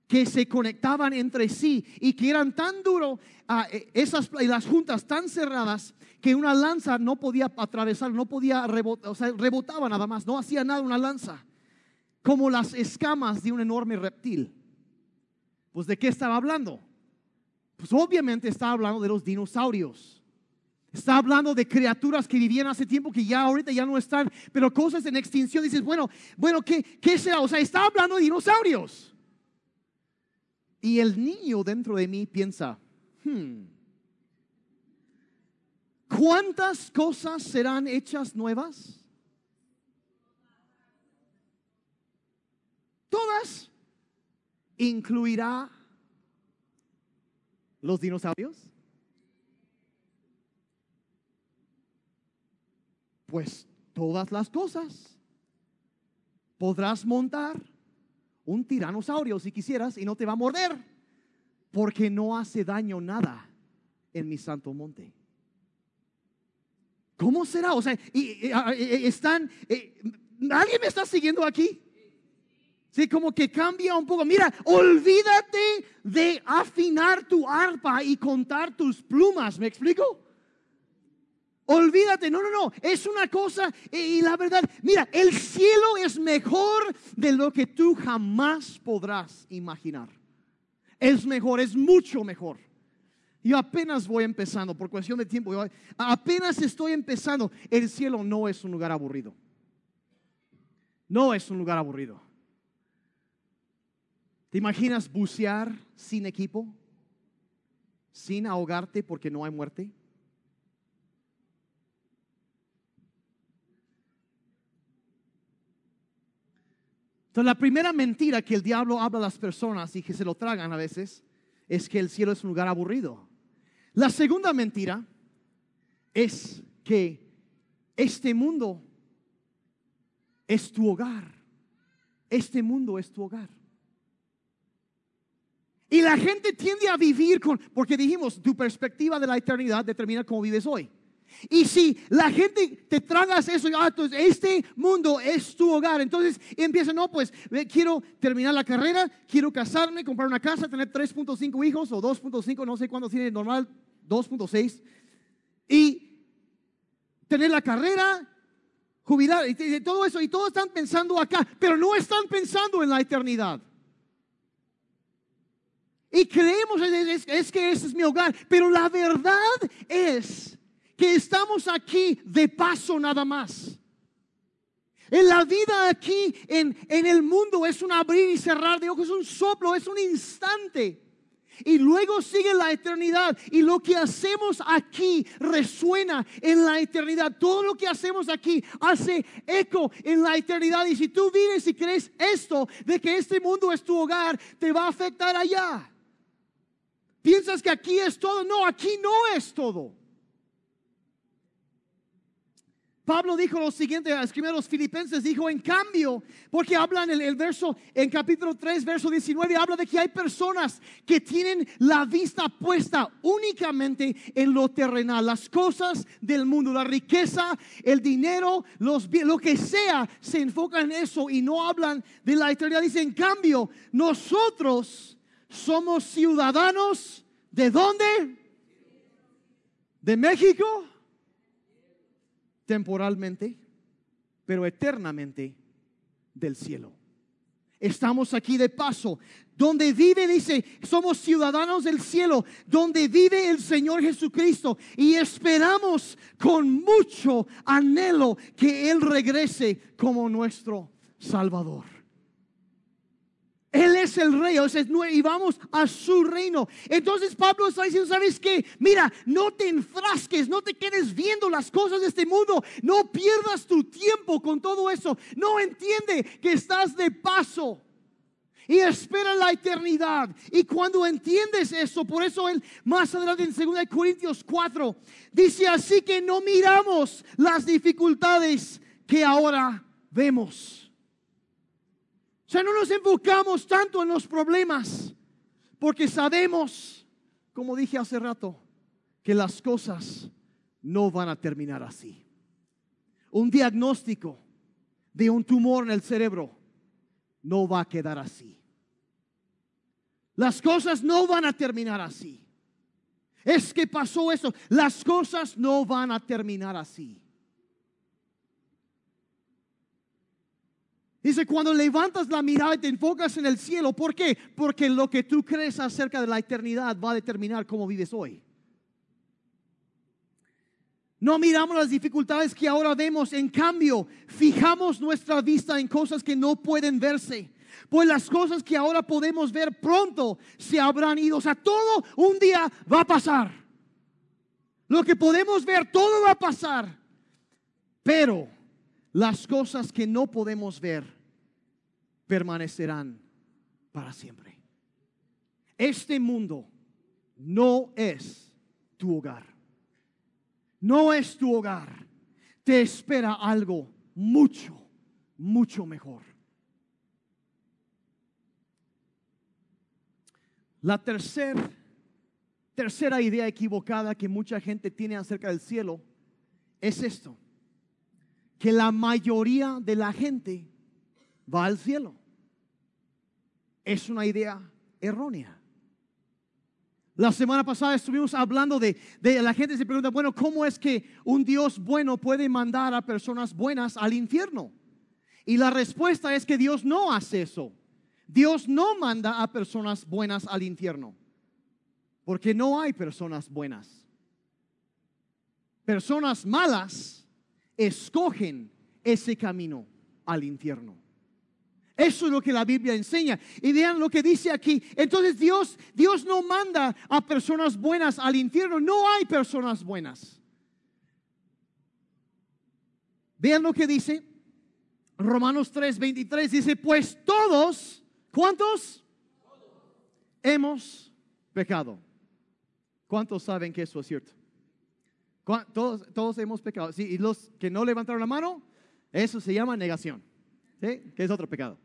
que se conectaban entre sí y que eran tan duros, ah, eh, esas y las juntas tan cerradas que una lanza no podía atravesar, no podía rebotar, o sea, rebotaba nada más, no hacía nada una lanza, como las escamas de un enorme reptil. Pues de qué estaba hablando? Pues obviamente estaba hablando de los dinosaurios. Está hablando de criaturas que vivían hace tiempo que ya ahorita ya no están, pero cosas en extinción. Dices, bueno, bueno, ¿qué, qué será? O sea, está hablando de dinosaurios. Y el niño dentro de mí piensa, hmm, ¿cuántas cosas serán hechas nuevas? Todas incluirá los dinosaurios? Pues todas las cosas. Podrás montar un tiranosaurio si quisieras y no te va a morder, porque no hace daño nada en mi santo monte. ¿Cómo será? O sea, y, están, eh, ¿alguien me está siguiendo aquí? Sí, como que cambia un poco. Mira, olvídate de afinar tu arpa y contar tus plumas. ¿Me explico? Olvídate, no, no, no, es una cosa y la verdad, mira, el cielo es mejor de lo que tú jamás podrás imaginar. Es mejor, es mucho mejor. Yo apenas voy empezando, por cuestión de tiempo, apenas estoy empezando. El cielo no es un lugar aburrido. No es un lugar aburrido. ¿Te imaginas bucear sin equipo? Sin ahogarte porque no hay muerte. Entonces la primera mentira que el diablo habla a las personas y que se lo tragan a veces es que el cielo es un lugar aburrido. La segunda mentira es que este mundo es tu hogar. Este mundo es tu hogar. Y la gente tiende a vivir con, porque dijimos, tu perspectiva de la eternidad determina cómo vives hoy. Y si la gente te tragas eso, ah, entonces este mundo es tu hogar, entonces empieza, no, pues quiero terminar la carrera, quiero casarme, comprar una casa, tener 3.5 hijos o 2.5, no sé cuándo tiene normal, 2.6, y tener la carrera, jubilar, y todo eso, y todos están pensando acá, pero no están pensando en la eternidad. Y creemos es, que ese es mi hogar. Pero la verdad es que estamos aquí de paso nada más. En la vida aquí, en, en el mundo, es un abrir y cerrar de ojos, es un soplo, es un instante. Y luego sigue la eternidad. Y lo que hacemos aquí resuena en la eternidad. Todo lo que hacemos aquí hace eco en la eternidad. Y si tú vives y crees esto, de que este mundo es tu hogar, te va a afectar allá. Piensas que aquí es todo. No, aquí no es todo. Pablo dijo lo siguiente, escribió a los filipenses, dijo en cambio, porque habla en el, verso, en capítulo 3, verso 19, habla de que hay personas que tienen la vista puesta únicamente en lo terrenal, las cosas del mundo, la riqueza, el dinero, los, lo que sea, se enfocan en eso y no hablan de la eternidad. Dice, en cambio, nosotros somos ciudadanos de dónde? ¿De México? Temporalmente, pero eternamente del cielo. Estamos aquí de paso. Donde vive, dice, somos ciudadanos del cielo, donde vive el Señor Jesucristo. Y esperamos con mucho anhelo que Él regrese como nuestro Salvador. Él es el rey, o y vamos a su reino. Entonces Pablo está diciendo, ¿sabes qué? Mira, no te enfrasques, no te quedes viendo las cosas de este mundo, no pierdas tu tiempo con todo eso. No entiende que estás de paso y espera la eternidad. Y cuando entiendes eso, por eso él más adelante en 2 Corintios 4 dice así que no miramos las dificultades que ahora vemos o sea, no nos enfocamos tanto en los problemas, porque sabemos, como dije hace rato, que las cosas no van a terminar así. Un diagnóstico de un tumor en el cerebro no va a quedar así. Las cosas no van a terminar así. Es que pasó eso. Las cosas no van a terminar así. Dice, cuando levantas la mirada y te enfocas en el cielo, ¿por qué? Porque lo que tú crees acerca de la eternidad va a determinar cómo vives hoy. No miramos las dificultades que ahora vemos, en cambio, fijamos nuestra vista en cosas que no pueden verse. Pues las cosas que ahora podemos ver pronto se habrán ido. O sea, todo un día va a pasar. Lo que podemos ver, todo va a pasar. Pero las cosas que no podemos ver permanecerán para siempre. Este mundo no es tu hogar. No es tu hogar. Te espera algo mucho, mucho mejor. La tercera tercera idea equivocada que mucha gente tiene acerca del cielo es esto, que la mayoría de la gente va al cielo. Es una idea errónea. La semana pasada estuvimos hablando de, de, la gente se pregunta, bueno, ¿cómo es que un Dios bueno puede mandar a personas buenas al infierno? Y la respuesta es que Dios no hace eso. Dios no manda a personas buenas al infierno, porque no hay personas buenas. Personas malas escogen ese camino al infierno. Eso es lo que la Biblia enseña. Y vean lo que dice aquí. Entonces Dios, Dios no manda a personas buenas al infierno. No hay personas buenas. Vean lo que dice. Romanos 3, 23 dice, pues todos, ¿cuántos? Hemos pecado. ¿Cuántos saben que eso es cierto? Todos, todos hemos pecado. Sí, y los que no levantaron la mano, eso se llama negación. ¿Sí? Que es otro pecado.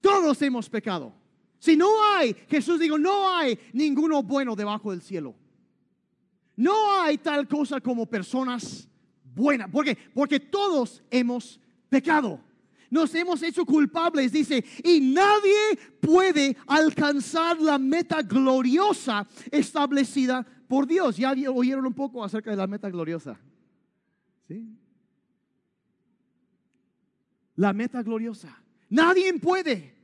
Todos hemos pecado. Si no hay, Jesús dijo, no hay ninguno bueno debajo del cielo. No hay tal cosa como personas buenas. ¿Por qué? Porque todos hemos pecado. Nos hemos hecho culpables, dice, y nadie puede alcanzar la meta gloriosa establecida por Dios. Ya oyeron un poco acerca de la meta gloriosa. ¿Sí? La meta gloriosa. Nadie puede.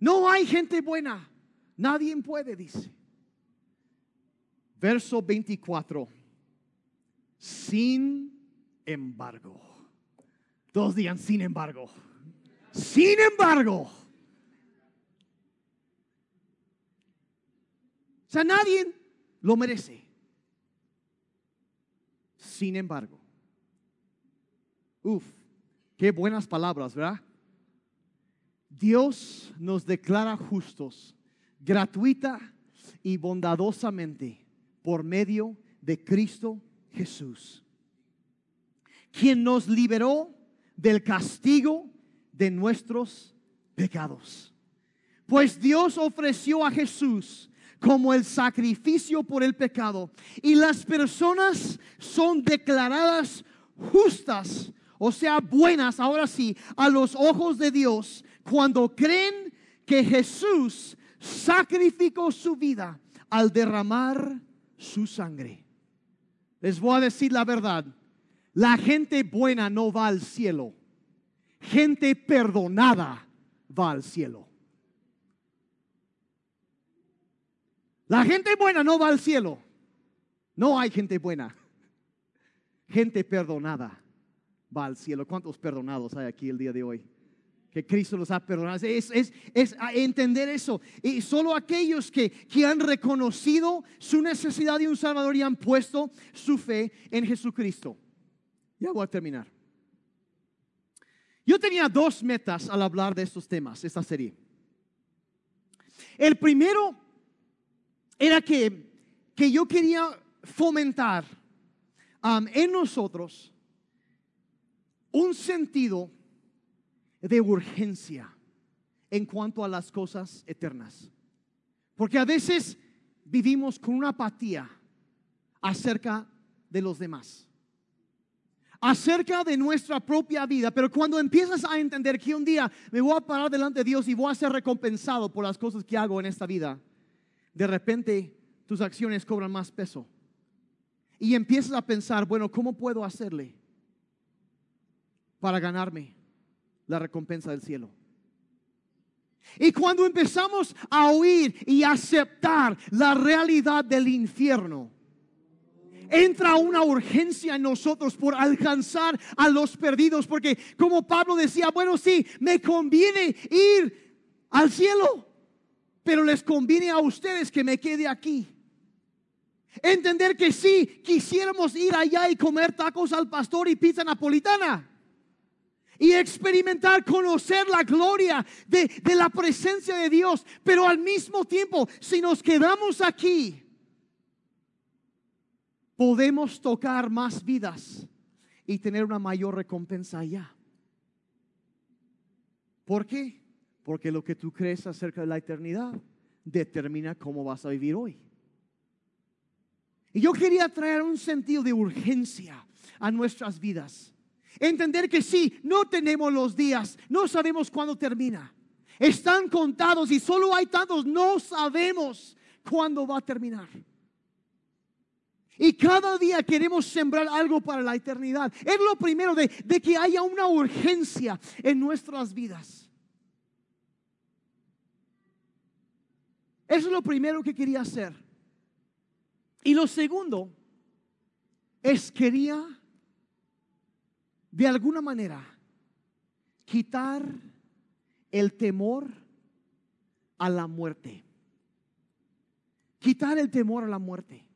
No hay gente buena. Nadie puede, dice. Verso 24. Sin embargo. Todos digan, sin embargo. Sin embargo. O sea, nadie lo merece. Sin embargo. Uf, qué buenas palabras, ¿verdad? Dios nos declara justos, gratuita y bondadosamente por medio de Cristo Jesús, quien nos liberó del castigo de nuestros pecados. Pues Dios ofreció a Jesús como el sacrificio por el pecado y las personas son declaradas justas, o sea, buenas, ahora sí, a los ojos de Dios cuando creen que Jesús sacrificó su vida al derramar su sangre. Les voy a decir la verdad. La gente buena no va al cielo. Gente perdonada va al cielo. La gente buena no va al cielo. No hay gente buena. Gente perdonada va al cielo. ¿Cuántos perdonados hay aquí el día de hoy? Que Cristo los ha perdonado. Es, es, es, entender eso. Y solo aquellos que, que han reconocido su necesidad de un Salvador y han puesto su fe en Jesucristo. Ya voy a terminar. Yo tenía dos metas al hablar de estos temas, esta serie. El primero era que, que yo quería fomentar um, en nosotros un sentido de urgencia en cuanto a las cosas eternas. Porque a veces vivimos con una apatía acerca de los demás, acerca de nuestra propia vida. Pero cuando empiezas a entender que un día me voy a parar delante de Dios y voy a ser recompensado por las cosas que hago en esta vida, de repente tus acciones cobran más peso. Y empiezas a pensar, bueno, ¿cómo puedo hacerle para ganarme la recompensa del cielo. Y cuando empezamos a oír y aceptar la realidad del infierno, entra una urgencia en nosotros por alcanzar a los perdidos, porque como Pablo decía, bueno, sí, me conviene ir al cielo, pero les conviene a ustedes que me quede aquí. Entender que sí, quisiéramos ir allá y comer tacos al pastor y pizza napolitana y experimentar, conocer la gloria de, la presencia de Dios. Pero al mismo tiempo, si nos quedamos aquí, podemos tocar más vidas y tener una mayor recompensa allá. ¿Por qué? Porque lo que tú crees acerca de la eternidad determina cómo vas a vivir hoy. Y yo quería traer un sentido de urgencia a nuestras vidas. Entender que sí, no tenemos los días, no sabemos cuándo termina. Están contados y solo hay tantos, no sabemos cuándo va a terminar. Y cada día queremos sembrar algo para la eternidad. Es lo primero de, de que haya una urgencia en nuestras vidas. Eso es lo primero que quería hacer. Y lo segundo es quería de alguna manera quitar el temor a la muerte. Quitar el temor a la muerte.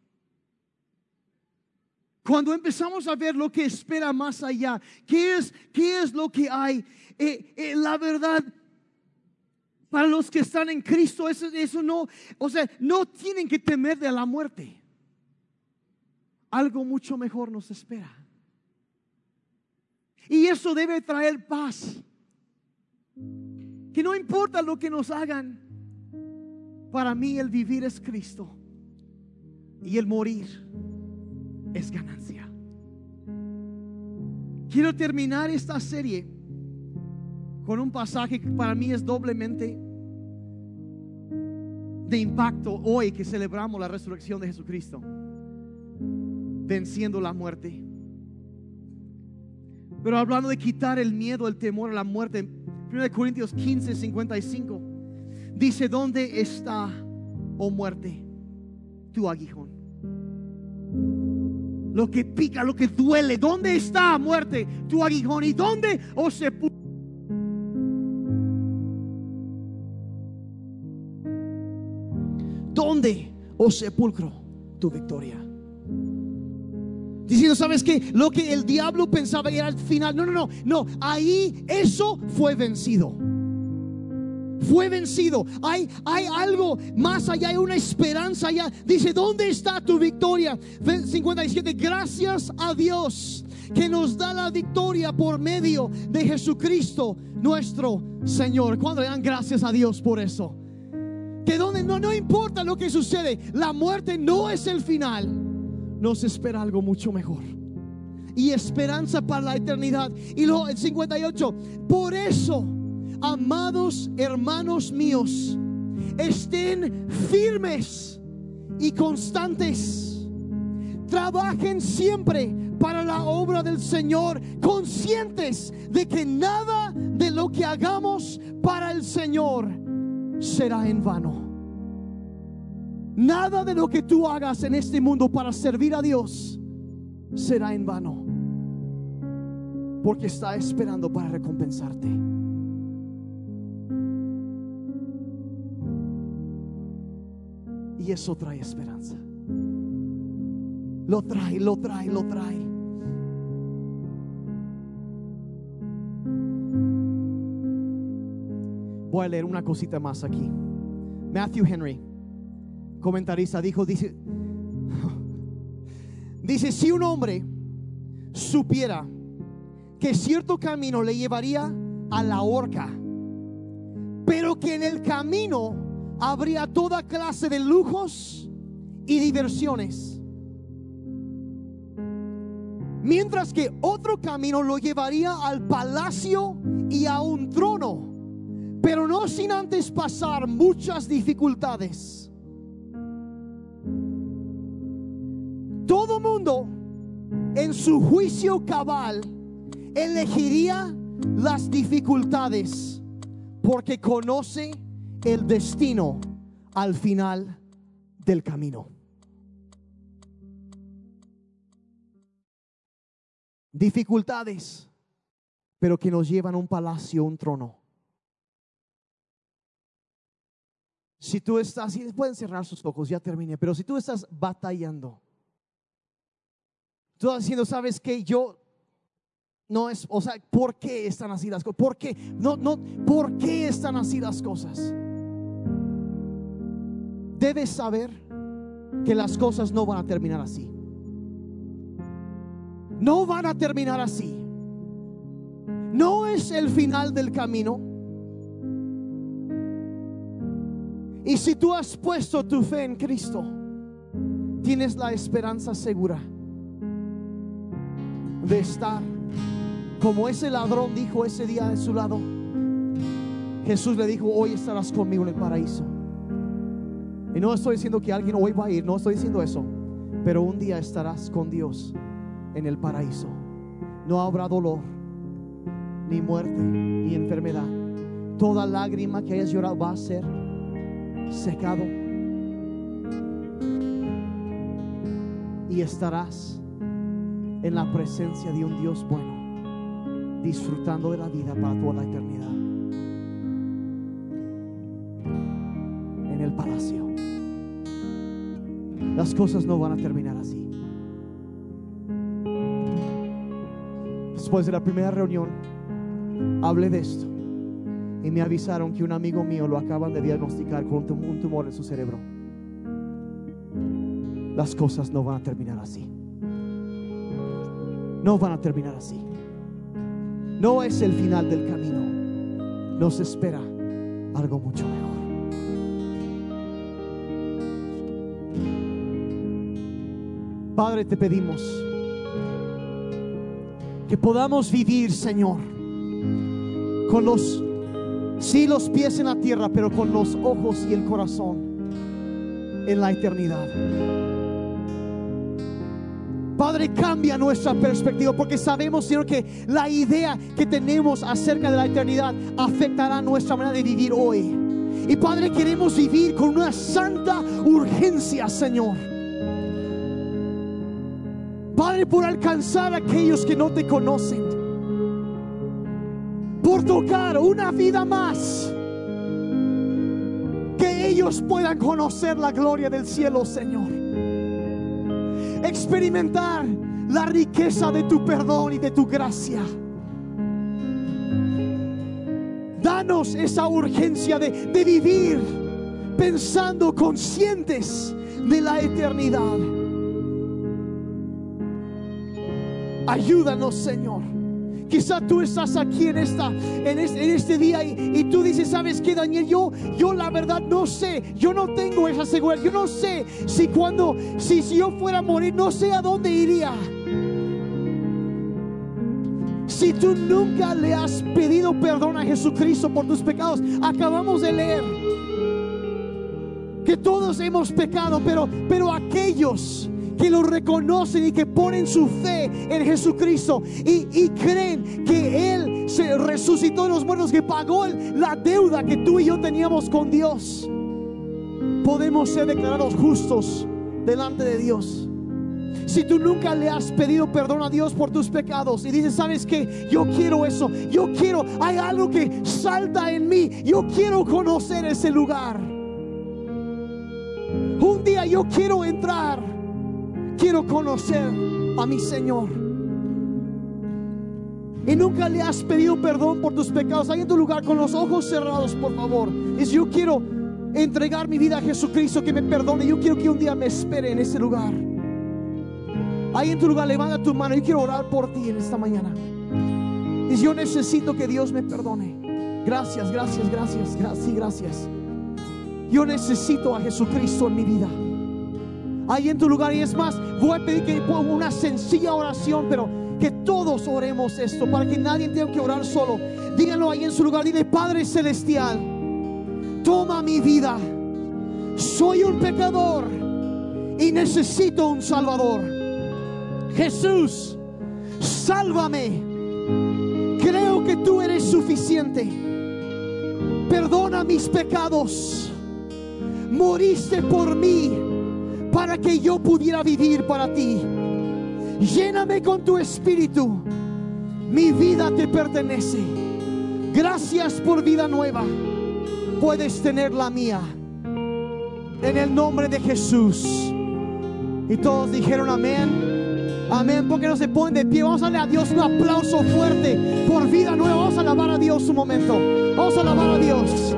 Cuando empezamos a ver lo que espera más allá, ¿qué es, qué es lo que hay? Eh, eh, la verdad, para los que están en Cristo, eso, eso no, o sea, no tienen que temer de la muerte. Algo mucho mejor nos espera. Y eso debe traer paz. Que no importa lo que nos hagan, para mí el vivir es Cristo y el morir es ganancia. Quiero terminar esta serie con un pasaje que para mí es doblemente de impacto hoy que celebramos la resurrección de Jesucristo, venciendo la muerte. Pero hablando de quitar el miedo, el temor a la muerte, 1 Corintios 15, 55, dice, ¿dónde está, oh muerte, tu aguijón? lo que pica, lo que duele. ¿Dónde está muerte tu aguijón? ¿Y dónde, oh sepulcro? ¿Dónde, oh sepulcro, tu victoria? Diciendo, ¿sabes qué? Lo que el diablo pensaba era el final. No, no, no, no. Ahí eso fue vencido. Fue vencido. Hay, hay algo más allá, hay una esperanza allá. Dice, ¿dónde está tu victoria? 57. Gracias a Dios que nos da la victoria por medio de Jesucristo, nuestro Señor. Cuando le dan gracias a Dios por eso? Que donde no, no importa lo que sucede, la muerte no es el final nos espera algo mucho mejor. Y esperanza para la eternidad. Y luego el 58, por eso, amados hermanos míos, estén firmes y constantes. Trabajen siempre para la obra del Señor, conscientes de que nada de lo que hagamos para el Señor será en vano. Nada de lo que tú hagas en este mundo para servir a Dios será en vano. Porque está esperando para recompensarte. Y eso trae esperanza. Lo trae, lo trae, lo trae. Voy a leer una cosita más aquí. Matthew Henry comentarista dijo, dice, dice, si un hombre supiera que cierto camino le llevaría a la horca, pero que en el camino habría toda clase de lujos y diversiones, mientras que otro camino lo llevaría al palacio y a un trono, pero no sin antes pasar muchas dificultades mundo en su juicio cabal elegiría las dificultades porque conoce el destino al final del camino. Dificultades, pero que nos llevan a un palacio, un trono. Si tú estás, pueden cerrar sus ojos, ya terminé, pero si tú estás batallando, Tú diciendo, ¿sabes que Yo no es, o sea, ¿por qué están así las cosas? ¿Por qué? No, no, ¿por qué están así las cosas? Debes saber que las cosas no van a terminar así. No van a terminar así. No es el final del camino. Y si tú has puesto tu fe en Cristo, tienes la esperanza segura de estar como ese ladrón dijo ese día de su lado. Jesús le dijo, hoy estarás conmigo en el paraíso. Y no estoy diciendo que alguien hoy va a ir, no estoy diciendo eso, pero un día estarás con Dios en el paraíso. No habrá dolor, ni muerte, ni enfermedad. Toda lágrima que hayas llorado va a ser secado. Y estarás en la presencia de un Dios bueno, disfrutando de la vida para toda la eternidad. En el palacio. Las cosas no van a terminar así. Después de la primera reunión, hablé de esto y me avisaron que un amigo mío lo acaban de diagnosticar con un tumor en su cerebro. Las cosas no van a terminar así no van a terminar así. No es el final del camino. Nos espera algo mucho mejor. Padre, te pedimos que podamos vivir, Señor, con los, sí, los pies en la tierra, pero con los ojos y el corazón en la eternidad. Padre, cambia nuestra perspectiva porque sabemos, Señor, que la idea que tenemos acerca de la eternidad afectará nuestra manera de vivir hoy. Y Padre, queremos vivir con una santa urgencia, Señor. Padre, por alcanzar a aquellos que no te conocen. Por tocar una vida más. Que ellos puedan conocer la gloria del cielo, Señor. Experimentar la riqueza de tu perdón y de tu gracia. Danos esa urgencia de, de vivir pensando conscientes de la eternidad. Ayúdanos, Señor. Quizá tú estás aquí en, esta, en, este, día y, tú dices, ¿sabes qué, Daniel? Yo, yo la verdad no sé, yo no tengo esa seguridad, yo no sé si cuando, si, si yo fuera a morir, no sé a dónde iría. Si tú nunca le has pedido perdón a Jesucristo por tus pecados, acabamos de leer que todos hemos pecado, pero, pero aquellos que lo reconocen y que ponen su fe en Jesucristo y, y creen que Él se resucitó de los muertos, que pagó la deuda que tú y yo teníamos con Dios, podemos ser declarados justos delante de Dios. Si tú nunca le has pedido perdón a Dios por tus pecados y dices, ¿sabes que Yo quiero eso, yo quiero, hay algo que salta en mí, yo quiero conocer ese lugar. Un día yo quiero entrar, quiero conocer a mi Señor. Y nunca le has pedido perdón por tus pecados. Ahí en tu lugar con los ojos cerrados, por favor. Es yo quiero entregar mi vida a Jesucristo que me perdone. Yo quiero que un día me espere en ese lugar. Ahí en tu lugar, levanta tu mano. Yo quiero orar por ti en esta mañana. Dice, yo necesito que Dios me perdone. Gracias, gracias, gracias, gracias, gracias. Yo necesito a Jesucristo en mi vida. Ahí en tu lugar, y es más, voy a pedir que una sencilla oración, pero que todos oremos esto para que nadie tenga que orar solo. Díganlo ahí en su lugar. Dile, Padre Celestial, toma mi vida. Soy un pecador y necesito un Salvador. Jesús, sálvame. Creo que tú eres suficiente. Perdona mis pecados. Moriste por mí para que yo pudiera vivir para ti. Lléname con tu espíritu. Mi vida te pertenece. Gracias por vida nueva. Puedes tener la mía. En el nombre de Jesús. Y todos dijeron amén. Amén, porque no se ponen de pie. Vamos a darle a Dios un aplauso fuerte por vida nueva. Vamos a alabar a Dios un momento. Vamos a alabar a Dios.